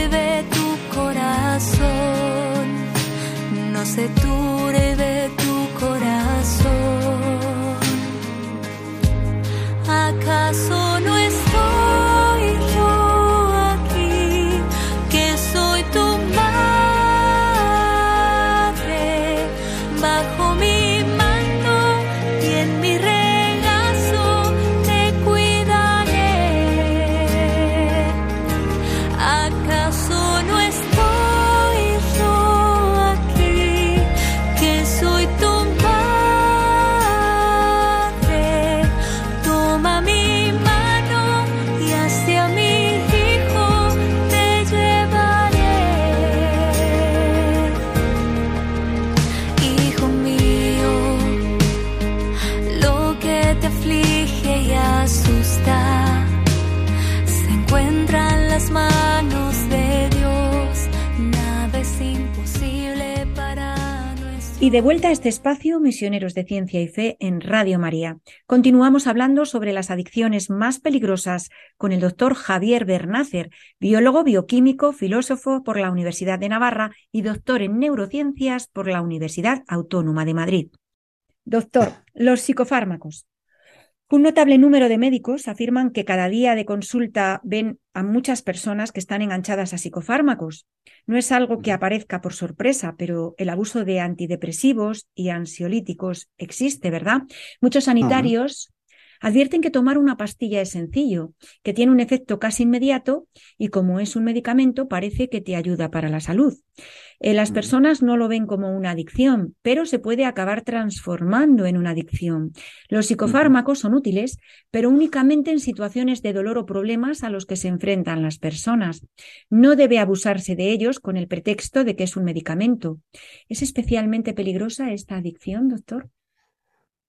Y de vuelta a este espacio, Misioneros de Ciencia y Fe en Radio María. Continuamos hablando sobre las adicciones más peligrosas con el doctor Javier Bernácer, biólogo bioquímico, filósofo por la Universidad de Navarra y doctor en neurociencias por la Universidad Autónoma de Madrid. Doctor, los psicofármacos. Un notable número de médicos afirman que cada día de consulta ven a muchas personas que están enganchadas a psicofármacos. No es algo que aparezca por sorpresa, pero el abuso de antidepresivos y ansiolíticos existe, ¿verdad? Muchos sanitarios Advierten que tomar una pastilla es sencillo, que tiene un efecto casi inmediato y como es un medicamento parece que te ayuda para la salud. Eh, las personas no lo ven como una adicción, pero se puede acabar transformando en una adicción. Los psicofármacos son útiles, pero únicamente en situaciones de dolor o problemas a los que se enfrentan las personas. No debe abusarse de ellos con el pretexto de que es un medicamento. ¿Es especialmente peligrosa esta adicción, doctor?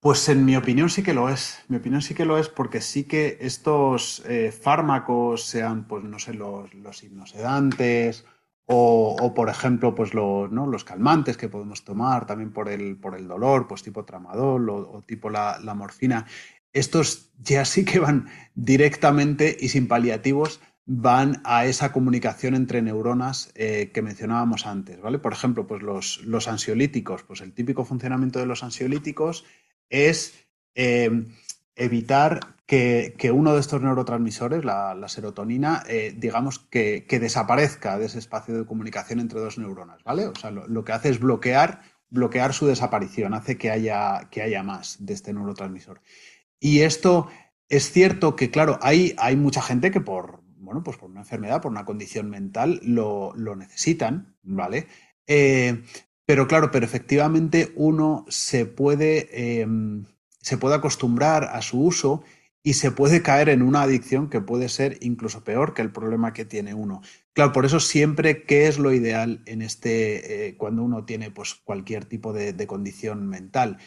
Pues en mi opinión sí que lo es. Mi opinión sí que lo es porque sí que estos eh, fármacos, sean, pues no sé, los, los hipnosedantes o, por ejemplo, pues los, ¿no? los calmantes que podemos tomar también por el, por el dolor, pues tipo tramadol o, tipo la, morfina, estos ya sí que van directamente y sin paliativos van a esa comunicación entre neuronas eh, que mencionábamos antes, ¿vale? Por ejemplo, pues los, los ansiolíticos, pues el típico funcionamiento de los ansiolíticos es eh, evitar que, uno de estos neurotransmisores, la, serotonina, eh, digamos que, desaparezca de ese espacio de comunicación entre dos neuronas, ¿vale? O sea, lo, que hace es bloquear, bloquear su desaparición, hace que haya, que haya más de este neurotransmisor. Y esto es cierto que, claro, hay, hay mucha gente que por, bueno, pues por una enfermedad, por una condición mental, lo, necesitan, ¿vale? Eh, pero claro, pero efectivamente uno se puede, em, se puede acostumbrar a su uso y se puede caer en una adicción que puede ser incluso peor que el problema que tiene uno. Claro, por eso siempre, ¿qué es lo ideal en este, eh, cuando uno tiene pues, cualquier tipo de condición mental?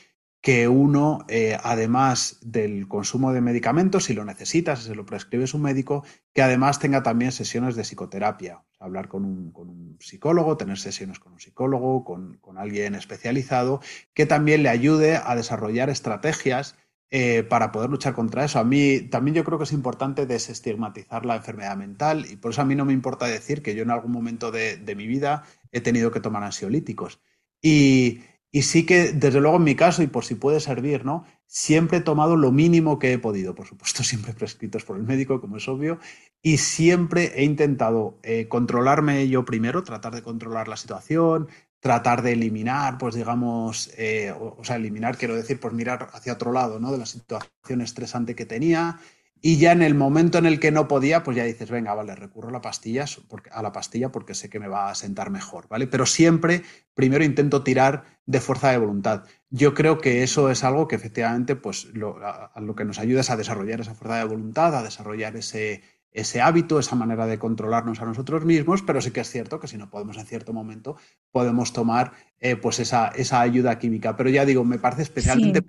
Que uno, eh, además del consumo de medicamentos, si lo necesita, si se lo prescribe su médico, que además tenga también sesiones de psicoterapia, hablar con un, psicólogo, tener sesiones con un psicólogo, con, alguien especializado, que también le ayude a desarrollar estrategias eh, para poder luchar contra eso. A mí también yo creo que es importante desestigmatizar la enfermedad mental y por eso a mí no me importa decir que yo en algún momento de, de mi vida he tenido que tomar ansiolíticos. Y, y sí que, desde luego, en mi caso, y por si puede servir, ¿no? Siempre he tomado lo mínimo que he podido, por supuesto, siempre prescritos por el médico, como es obvio, y siempre he intentado eh, controlarme yo primero, tratar de controlar la situación, tratar de eliminar, pues digamos, eh, o, sea, eliminar, quiero decir, pues mirar hacia otro lado, ¿no? De la situación estresante que tenía, y ya en el momento en el que no podía, pues ya dices, venga, vale, recurro a la pastilla, a la pastilla porque sé que me va a sentar mejor, ¿vale? Pero siempre, primero intento tirar de fuerza de voluntad. Yo creo que eso es algo que efectivamente, pues lo, lo que nos ayuda es a desarrollar esa fuerza de voluntad, a desarrollar ese, ese hábito, esa manera de controlarnos a nosotros mismos, pero sí que es cierto que si no podemos en cierto momento, podemos tomar eh, pues esa, esa, ayuda química. Pero ya digo, me parece especialmente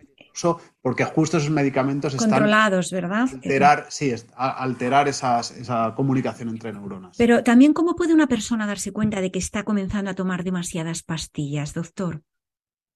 porque justo esos medicamentos están controlados, ¿verdad? Alterar, sí, alterar esa comunicación entre neuronas. Pero también, ¿cómo puede una persona darse cuenta de que está comenzando a tomar demasiadas pastillas, doctor?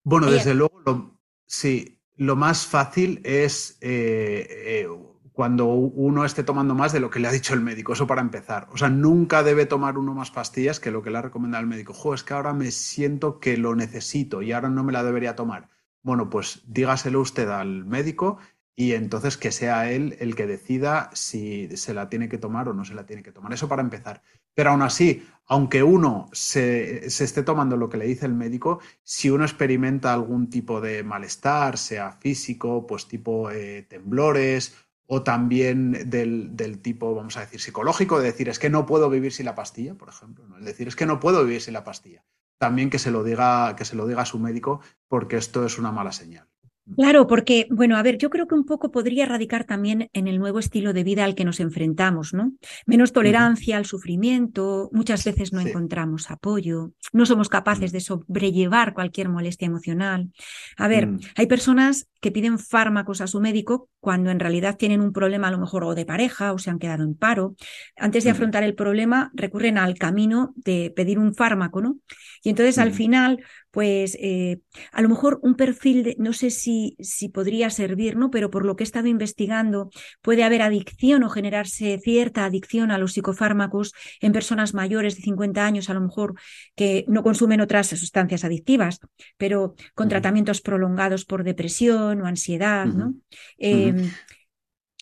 Bueno, desde luego, lo, sí, lo más fácil es eh, eh, cuando uno esté tomando más de lo que le ha dicho el médico, eso para empezar. O sea, nunca debe tomar uno más pastillas que lo que le ha recomendado el médico. Jo, es que ahora me siento que lo necesito y ahora no me la debería tomar bueno, pues dígaselo usted al médico y entonces que sea él el que decida si se la tiene que tomar o no se la tiene que tomar. Eso para empezar. Pero aún así, aunque uno se, esté tomando lo que le dice el médico, si uno experimenta algún tipo de malestar, sea físico, pues tipo eh, temblores o también del, del, tipo, vamos a decir, psicológico, de decir, es que no puedo vivir sin la pastilla, por ejemplo. ¿no? Es decir, es que no puedo vivir sin la pastilla también que se lo diga, que se lo diga a su médico, porque esto es una mala señal. Claro, porque, bueno, a ver, yo creo que un poco podría radicar también en el nuevo estilo de vida al que nos enfrentamos, ¿no? Menos tolerancia al sufrimiento, muchas veces no encontramos apoyo, no somos capaces de sobrellevar cualquier molestia emocional. A ver, mm. hay personas que piden fármacos a su médico cuando en realidad tienen un problema a lo mejor o de pareja o se han quedado en paro. Antes de afrontar el problema recurren al camino de pedir un fármaco, ¿no? Y entonces al final, pues eh, a lo mejor un perfil, de, no sé si, si podría servir, ¿no? Pero por lo que he estado investigando, puede haber adicción o generarse cierta adicción a los psicofármacos en personas mayores de 50 años, a lo mejor que no consumen otras sustancias adictivas, pero con tratamientos prolongados por depresión o ansiedad, ¿no? Em,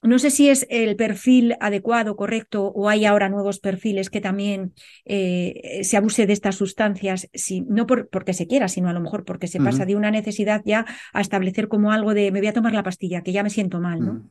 no sé si es el perfil adecuado, correcto, o hay ahora nuevos perfiles que también eh, se abuse de estas sustancias, si, no por, porque se quiera, sino a lo mejor porque se pasa de una necesidad ya a establecer como algo de me voy a tomar la pastilla, que ya me siento mal, ¿no?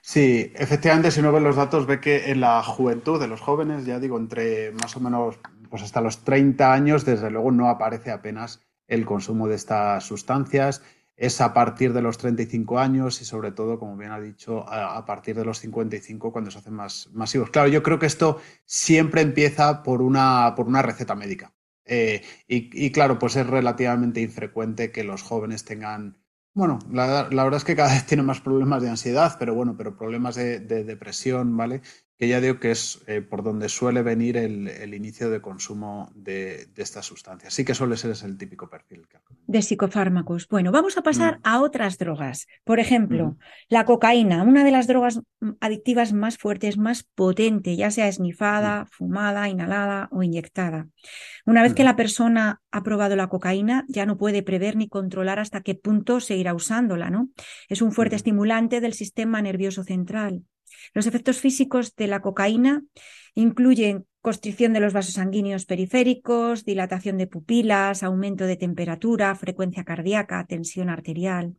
Sí, efectivamente, si uno ve los datos, ve que en la juventud de los jóvenes, ya digo, entre más o menos pues hasta los 30 años, desde luego no aparece apenas el consumo de estas sustancias es a partir de los 35 años y sobre todo, como bien ha dicho, a, partir de los 55 cuando se hacen más masivos. Claro, yo creo que esto siempre empieza por una, por una receta médica. Eh, y, claro, pues es relativamente infrecuente que los jóvenes tengan, bueno, la, verdad es que cada vez tienen más problemas de ansiedad, pero bueno, pero problemas de, de depresión, ¿vale? que ya digo que es eh, por donde suele venir el, inicio de consumo de, estas sustancias. Sí que suele ser ese el típico perfil. De psicofármacos. Bueno, vamos a pasar mm. a otras drogas. Por ejemplo, la cocaína, una de las drogas adictivas más fuertes, más potente, ya sea esnifada, mm. fumada, inhalada o inyectada. Una vez que la persona ha probado la cocaína, ya no puede prever ni controlar hasta qué punto seguirá usándola, ¿no? Es un fuerte estimulante del sistema nervioso central. Los efectos físicos de la cocaína incluyen constricción de los vasos sanguíneos periféricos, dilatación de pupilas, aumento de temperatura, frecuencia cardíaca, tensión arterial.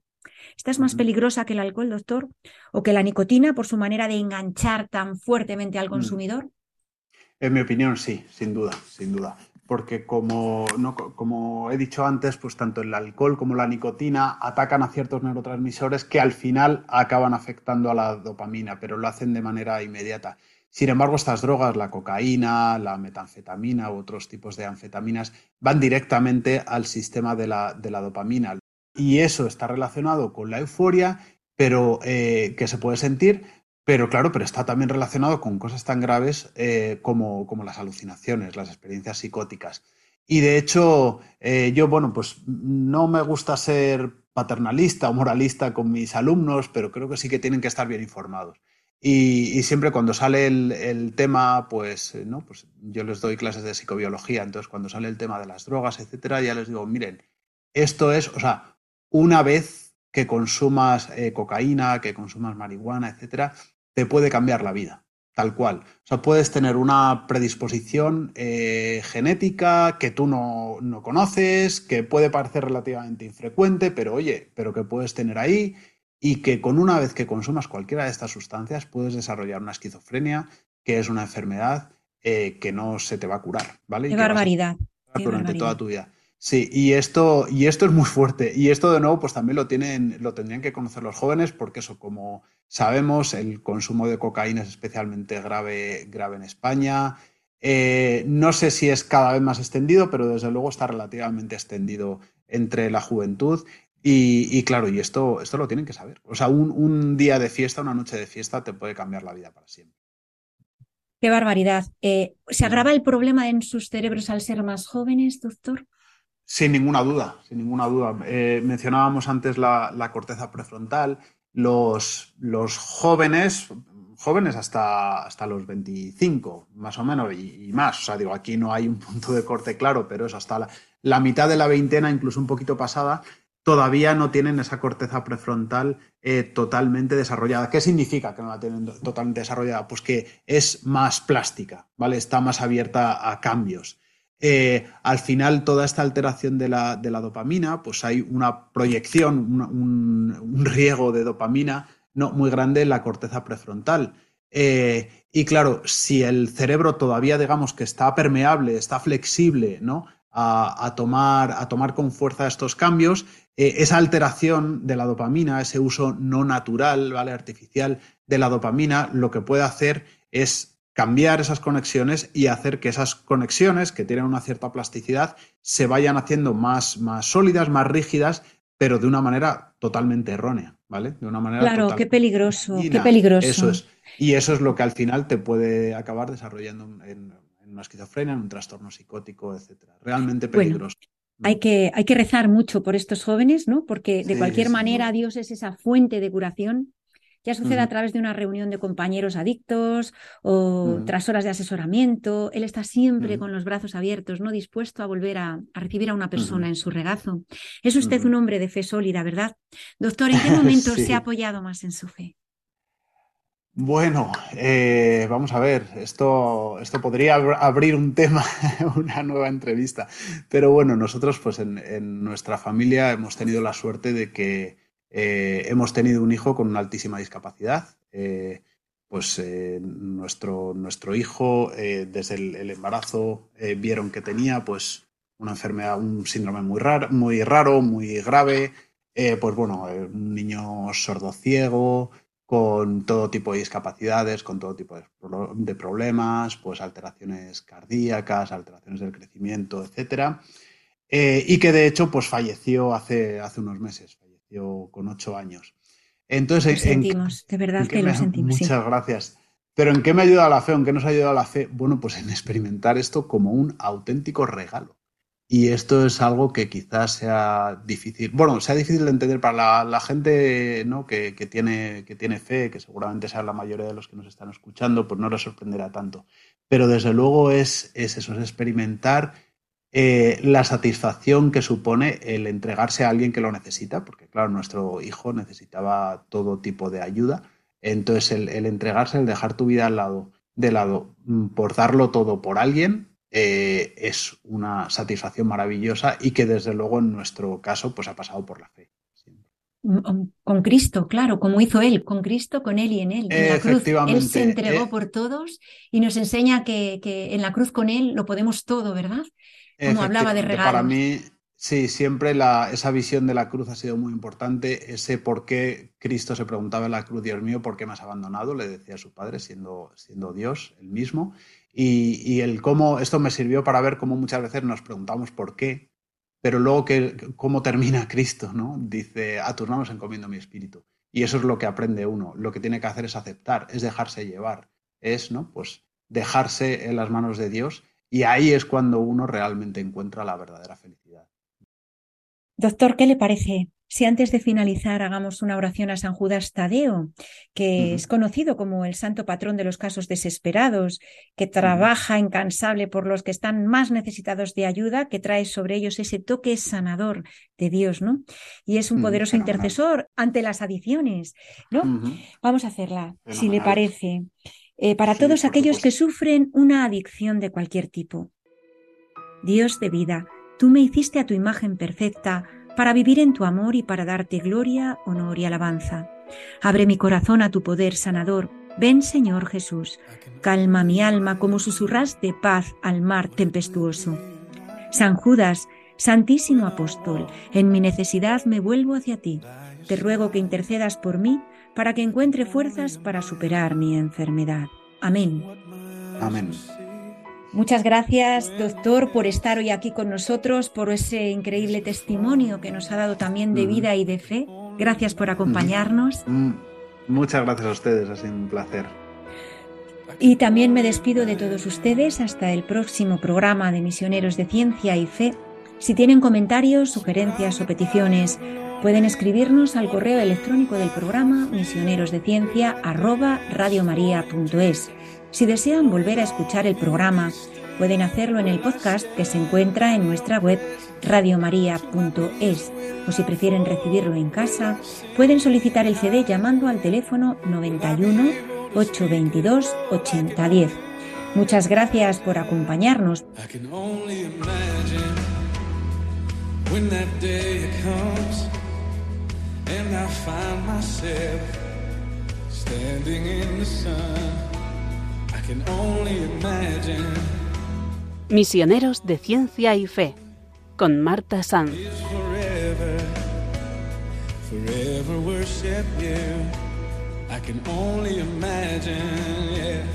¿Esta es más peligrosa que el alcohol, doctor? ¿O que la nicotina por su manera de enganchar tan fuertemente al mm. consumidor? En mi opinión, sí, sin duda, sin duda porque como, como he dicho antes, pues tanto el alcohol como la nicotina atacan a ciertos neurotransmisores que al final acaban afectando a la dopamina, pero lo hacen de manera inmediata. Sin embargo, estas drogas, la cocaína, la metanfetamina u otros tipos de anfetaminas, van directamente al sistema de la, dopamina. Y eso está relacionado con la euforia, pero eh, que se puede sentir, pero claro, pero está también relacionado con cosas tan graves eh, como, las alucinaciones, las experiencias psicóticas. Y de hecho, eh, yo, bueno, pues no me gusta ser paternalista o moralista con mis alumnos, pero creo que sí que tienen que estar bien informados. Y, siempre cuando sale el, tema, pues, eh, ¿no? pues yo les doy clases de psicobiología, entonces cuando sale el tema de las drogas, etcétera, ya les digo, miren, esto es, o sea, una vez que consumas cocaína, que consumas marihuana, etcétera, te puede cambiar la vida, tal cual. O sea, puedes tener una predisposición eh, genética que tú no, conoces, que puede parecer relativamente infrecuente, pero oye, pero que puedes tener ahí y que con una vez que consumas cualquiera de estas sustancias puedes desarrollar una esquizofrenia, que es una enfermedad eh, que no se te va a curar, ¿vale? Qué barbaridad. Durante toda tu vida. Sí, y esto, y esto es muy fuerte. Y esto de nuevo, pues también lo tienen, lo tendrían que conocer los jóvenes, porque eso, como sabemos, el consumo de cocaína es especialmente grave, grave en España. Eh, no sé si es cada vez más extendido, pero desde luego está relativamente extendido entre la juventud. Y, claro, y esto, esto lo tienen que saber. O sea, un, día de fiesta, una noche de fiesta te puede cambiar la vida para siempre. Qué barbaridad. Eh, ¿Se agrava el problema en sus cerebros al ser más jóvenes, doctor? Sin ninguna duda, sin ninguna duda. Eh, mencionábamos antes la, corteza prefrontal. Los, los, jóvenes, jóvenes hasta, hasta los 25, más o menos, y, más. O sea, digo, aquí no hay un punto de corte claro, pero es hasta la, mitad de la veintena, incluso un poquito pasada, todavía no tienen esa corteza prefrontal eh, totalmente desarrollada. ¿Qué significa que no la tienen totalmente desarrollada? Pues que es más plástica, ¿vale? Está más abierta a cambios. Eh, al final toda esta alteración de la, dopamina, pues hay una proyección, un, riego de dopamina no, muy grande en la corteza prefrontal. Eh, y claro, si el cerebro todavía, digamos, que está permeable, está flexible, ¿no? A, tomar, a tomar con fuerza estos cambios, eh, esa alteración de la dopamina, ese uso no natural, ¿vale? Artificial de la dopamina, lo que puede hacer es cambiar esas conexiones y hacer que esas conexiones, que tienen una cierta plasticidad, se vayan haciendo más, más sólidas, más rígidas, pero de una manera totalmente errónea, ¿vale? De una manera Claro, qué peligroso, qué peligroso. Eso es. Y eso es lo que al final te puede acabar desarrollando en, una esquizofrenia, en un trastorno psicótico, etcétera. Realmente peligroso. Hay que, hay que rezar mucho por estos jóvenes, ¿no? Porque de cualquier manera Dios es esa fuente de curación ya sucede a través de una reunión de compañeros adictos o tras horas de asesoramiento. Él está siempre con los brazos abiertos, no dispuesto a volver a, recibir a una persona en su regazo. Es usted un hombre de fe sólida, ¿verdad? Doctor, ¿en qué momento se ha apoyado más en su fe? Bueno, eh, vamos a ver, esto, esto podría abrir un tema, una nueva entrevista, pero bueno, nosotros pues en nuestra familia hemos tenido la suerte de que eh, hemos tenido un hijo con una altísima discapacidad. Eh, pues nuestro, nuestro hijo, desde el, embarazo, vieron que tenía pues una enfermedad, un síndrome muy raro, muy, raro, muy grave. pues bueno, un niño sordo-ciego, con todo tipo de discapacidades, con todo tipo de, problemas, pues alteraciones cardíacas, alteraciones del crecimiento, etc. y que de hecho pues falleció hace, hace unos meses con ocho años. Entonces, lo sentimos, de verdad que lo sentimos. Muchas gracias. Pero ¿en qué me ha ayudado la fe? ¿En qué nos ha ayudado la fe? Bueno, pues en experimentar esto como un auténtico regalo. Y esto es algo que quizás sea difícil, bueno, sea difícil de entender para la, gente ¿no? que, tiene, que tiene fe, que seguramente sea la mayoría de los que nos están escuchando, pues no les sorprenderá tanto. Pero desde luego es, es eso, es experimentar eh, la satisfacción que supone el entregarse a alguien que lo necesita, porque claro, nuestro hijo necesitaba todo tipo de ayuda. Entonces, el, entregarse, el dejar tu vida al lado, de lado, mm, por darlo todo por alguien, eh, es una satisfacción maravillosa y que desde luego en nuestro caso pues ha pasado por la fe. Mm, mm, con Cristo, claro, como hizo Él, con Cristo, con Él y en Él. En la cruz, Él se entregó eh, por todos y nos enseña que, que, en la cruz con Él lo podemos todo, ¿verdad? Como hablaba de regalos. Para mí, sí, siempre la, esa visión de la cruz ha sido muy importante. Ese por qué Cristo se preguntaba en la cruz, Dios mío, ¿por qué me has abandonado? Le decía a su padre, siendo, siendo Dios el mismo. Y, el cómo, esto me sirvió para ver cómo muchas veces nos preguntamos por qué, pero luego que, cómo termina Cristo, ¿no? Dice, a tus manos encomiendo mi espíritu. Y eso es lo que aprende uno. Lo que tiene que hacer es aceptar, es dejarse llevar, es, ¿no? Pues dejarse en las manos de Dios y ahí es cuando uno realmente encuentra la verdadera felicidad. Doctor, ¿qué le parece si antes de finalizar hagamos una oración a San Judas Tadeo, que es conocido como el santo patrón de los casos desesperados, que trabaja incansable por los que están más necesitados de ayuda, que trae sobre ellos ese toque sanador de Dios, ¿no? Y es un poderoso intercesor ante las adicciones, ¿no? Vamos a hacerla, si le parece. Eh, para todos aquellos que sufren una adicción de cualquier tipo. Dios de vida, tú me hiciste a tu imagen perfecta para vivir en tu amor y para darte gloria, honor y alabanza. Abre mi corazón a tu poder sanador. Ven, Señor Jesús, calma mi alma como susurras de paz al mar tempestuoso. San Judas, Santísimo Apóstol, en mi necesidad me vuelvo hacia ti. Te ruego que intercedas por mí para que encuentre fuerzas para superar mi enfermedad. Amén. Amén. Muchas gracias, doctor, por estar hoy aquí con nosotros, por ese increíble testimonio que nos ha dado también de vida y de fe. Gracias por acompañarnos. Mm, muchas gracias a ustedes, ha sido un placer. Y también me despido de todos ustedes hasta el próximo programa de Misioneros de Ciencia y Fe. Si tienen comentarios, sugerencias o peticiones, Pueden escribirnos al correo electrónico del programa misionerosdeciencia@radiomaria.es. Si desean volver a escuchar el programa, pueden hacerlo en el podcast que se encuentra en nuestra web radiomaria.es. O si prefieren recibirlo en casa, pueden solicitar el CD llamando al teléfono 91 822 8010. Muchas gracias por acompañarnos. Misioneros de Ciencia y Fe con Marta Sanz. Forever, forever worship you. I can only imagine, yeah.